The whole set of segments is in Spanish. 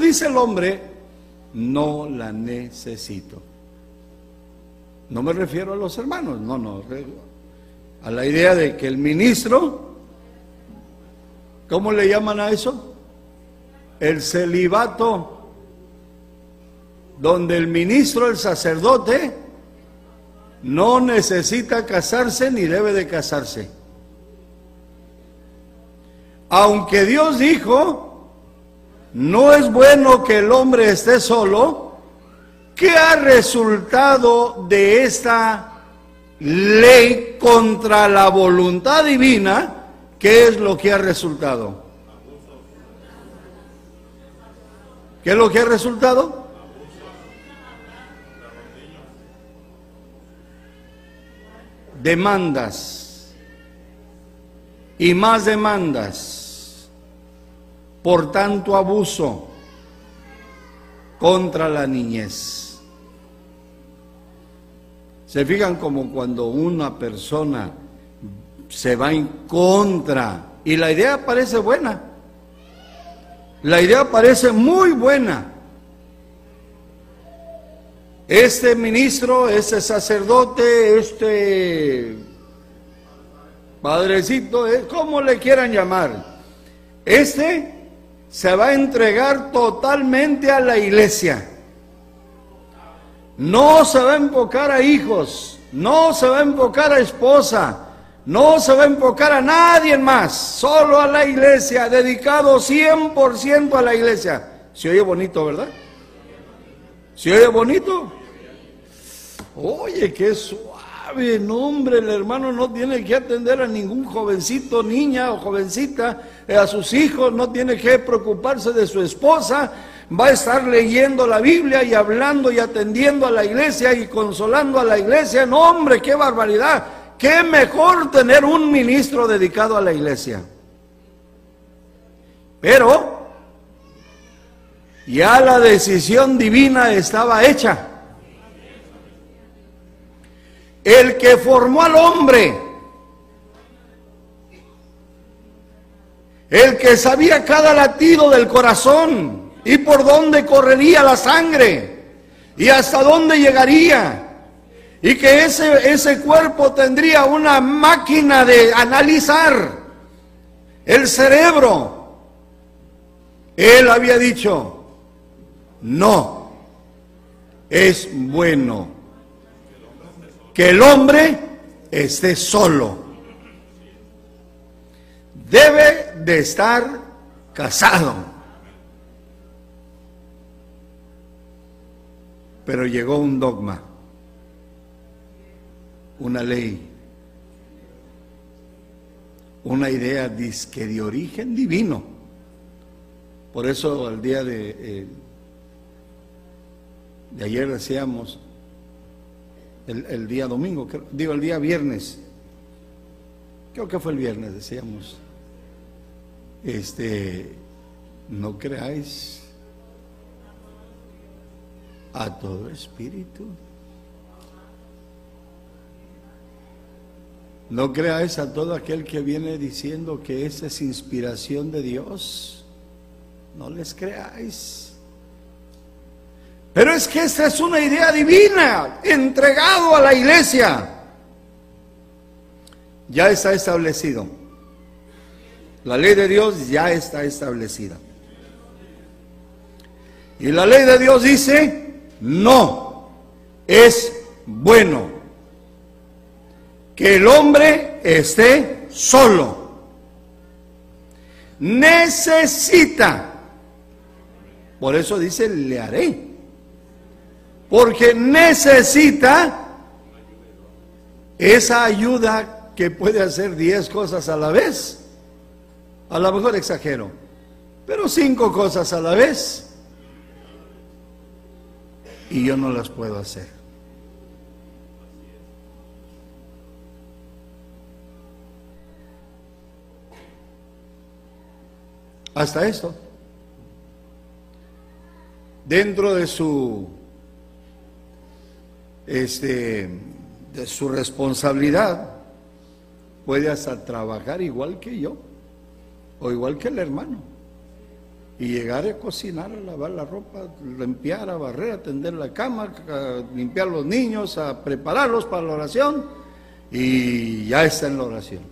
Dice el hombre, no la necesito. No me refiero a los hermanos, no, no. A la idea de que el ministro, ¿cómo le llaman a eso? El celibato, donde el ministro, el sacerdote, no necesita casarse ni debe de casarse. Aunque Dios dijo, no es bueno que el hombre esté solo, ¿qué ha resultado de esta ley contra la voluntad divina? ¿Qué es lo que ha resultado? ¿Qué es lo que ha resultado? Demandas y más demandas por tanto abuso contra la niñez. Se fijan como cuando una persona se va en contra y la idea parece buena. La idea parece muy buena. Este ministro, este sacerdote, este padrecito, eh, como le quieran llamar, este se va a entregar totalmente a la iglesia. No se va a enfocar a hijos, no se va a enfocar a esposa, no se va a enfocar a nadie más, solo a la iglesia, dedicado 100% a la iglesia. Se oye bonito, ¿verdad? ¿Se oye bonito? Oye, qué suave, no hombre, el hermano no tiene que atender a ningún jovencito, niña o jovencita, eh, a sus hijos, no tiene que preocuparse de su esposa, va a estar leyendo la Biblia y hablando y atendiendo a la iglesia y consolando a la iglesia. No, hombre, qué barbaridad. Qué mejor tener un ministro dedicado a la iglesia. Pero ya la decisión divina estaba hecha. El que formó al hombre, el que sabía cada latido del corazón y por dónde correría la sangre y hasta dónde llegaría, y que ese, ese cuerpo tendría una máquina de analizar el cerebro. Él había dicho, no, es bueno que el hombre esté solo. Debe de estar casado. Pero llegó un dogma una ley, una idea disque de origen divino. Por eso el día de, eh, de ayer decíamos, el, día domingo, digo el día viernes, creo que fue el viernes, decíamos, este, no creáis a todo espíritu No creáis a todo aquel que viene diciendo que esa es inspiración de Dios. No les creáis. Pero es que esta es una idea divina, entregado a la iglesia. Ya está establecido. La ley de Dios ya está establecida. Y la ley de Dios dice, no, es bueno que el hombre esté solo. Necesita. Por eso dice, le haré. Porque necesita esa ayuda que puede hacer diez cosas a la vez. A lo mejor exagero, pero cinco cosas a la vez. Y yo no las puedo hacer. hasta esto. Dentro de su este de su responsabilidad puede hasta trabajar igual que yo o igual que el hermano. y llegar a cocinar, a lavar la ropa, limpiar, a barrer, a tender la cama, a limpiar los niños, a prepararlos para la oración y ya está en la oración.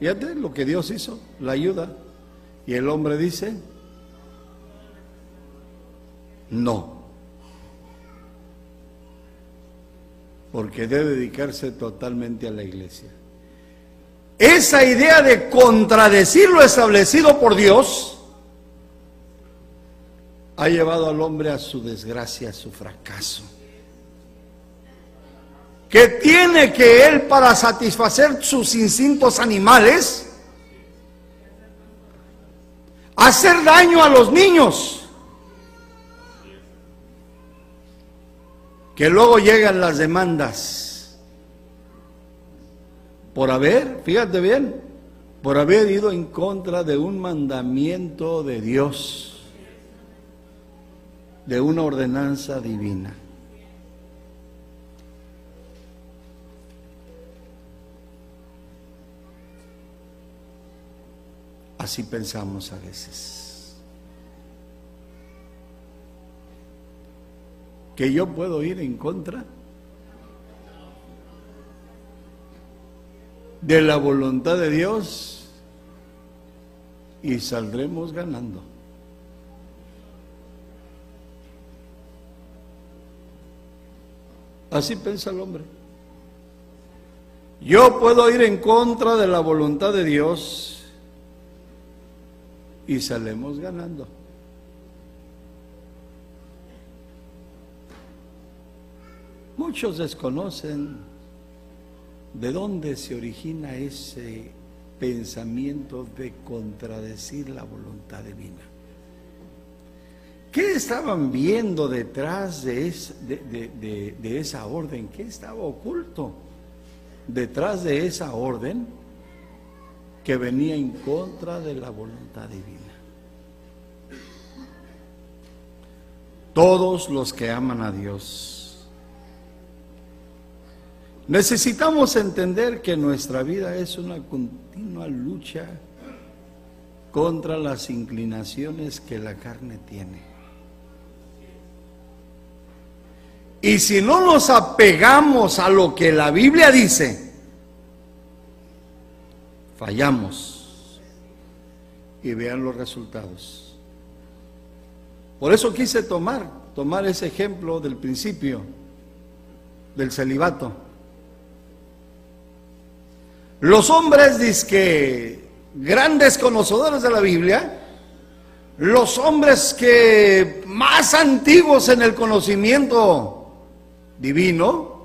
Fíjate lo que Dios hizo, la ayuda. Y el hombre dice, no. Porque debe dedicarse totalmente a la iglesia. Esa idea de contradecir lo establecido por Dios ha llevado al hombre a su desgracia, a su fracaso. Que tiene que él para satisfacer sus instintos animales hacer daño a los niños. Que luego llegan las demandas por haber, fíjate bien, por haber ido en contra de un mandamiento de Dios, de una ordenanza divina. Así pensamos a veces. Que yo puedo ir en contra de la voluntad de Dios y saldremos ganando. Así piensa el hombre. Yo puedo ir en contra de la voluntad de Dios y salemos ganando. Muchos desconocen ¿De dónde se origina ese pensamiento de contradecir la voluntad divina? ¿Qué estaban viendo detrás de, esa orden? ¿Qué estaba oculto detrás de esa orden que venía en contra de la voluntad divina? Todos los que aman a Dios Necesitamos entender que nuestra vida es una continua lucha contra las inclinaciones que la carne tiene. Y si no nos apegamos a lo que la Biblia dice, fallamos. Y vean los resultados. Por eso quise tomar, tomar ese ejemplo del principio, del celibato. Los hombres, que grandes conocedores de la Biblia, los hombres que más antiguos en el conocimiento divino,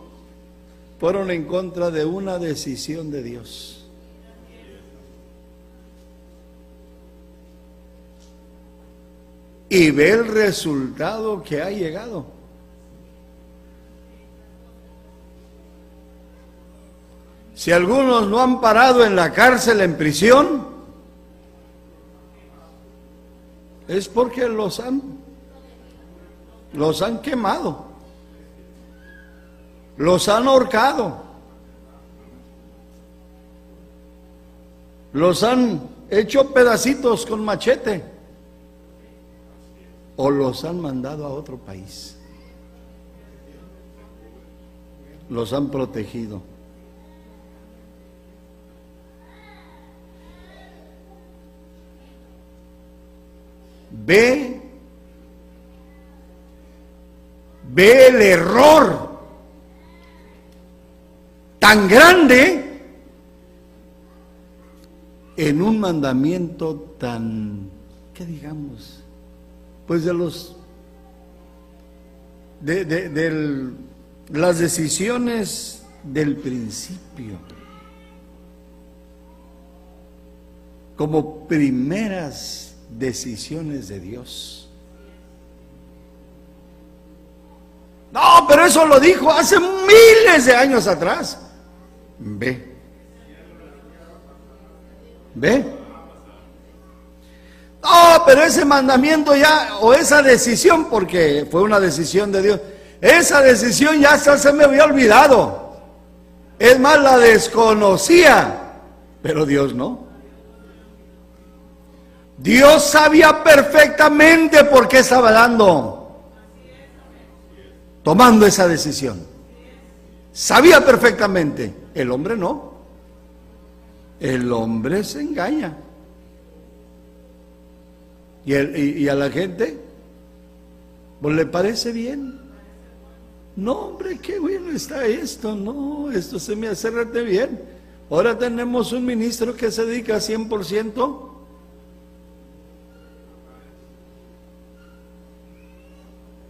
fueron en contra de una decisión de Dios. Y ve el resultado que ha llegado. Si algunos no han parado en la cárcel, en prisión, es porque los han, los han quemado, los han ahorcado, los han hecho pedacitos con machete o los han mandado a otro país, los han protegido. Ve, ve el error tan grande en un mandamiento tan, ¿qué digamos? Pues de los, de, de las decisiones del principio, como primeras decisiones de Dios. No, pero eso lo dijo hace miles de años atrás. Ve. Ve. No, pero ese mandamiento ya, o esa decisión, porque fue una decisión de Dios, esa decisión ya se me había olvidado. Es más, la desconocía, pero Dios no. Dios sabía perfectamente por qué estaba dando, tomando esa decisión. Sabía perfectamente, el hombre no. El hombre se engaña. ¿Y, y a la gente? ¿Pues le parece bien? No, hombre, qué bueno está esto. No, esto se me hace bien. Ahora tenemos un ministro que se dedica 100%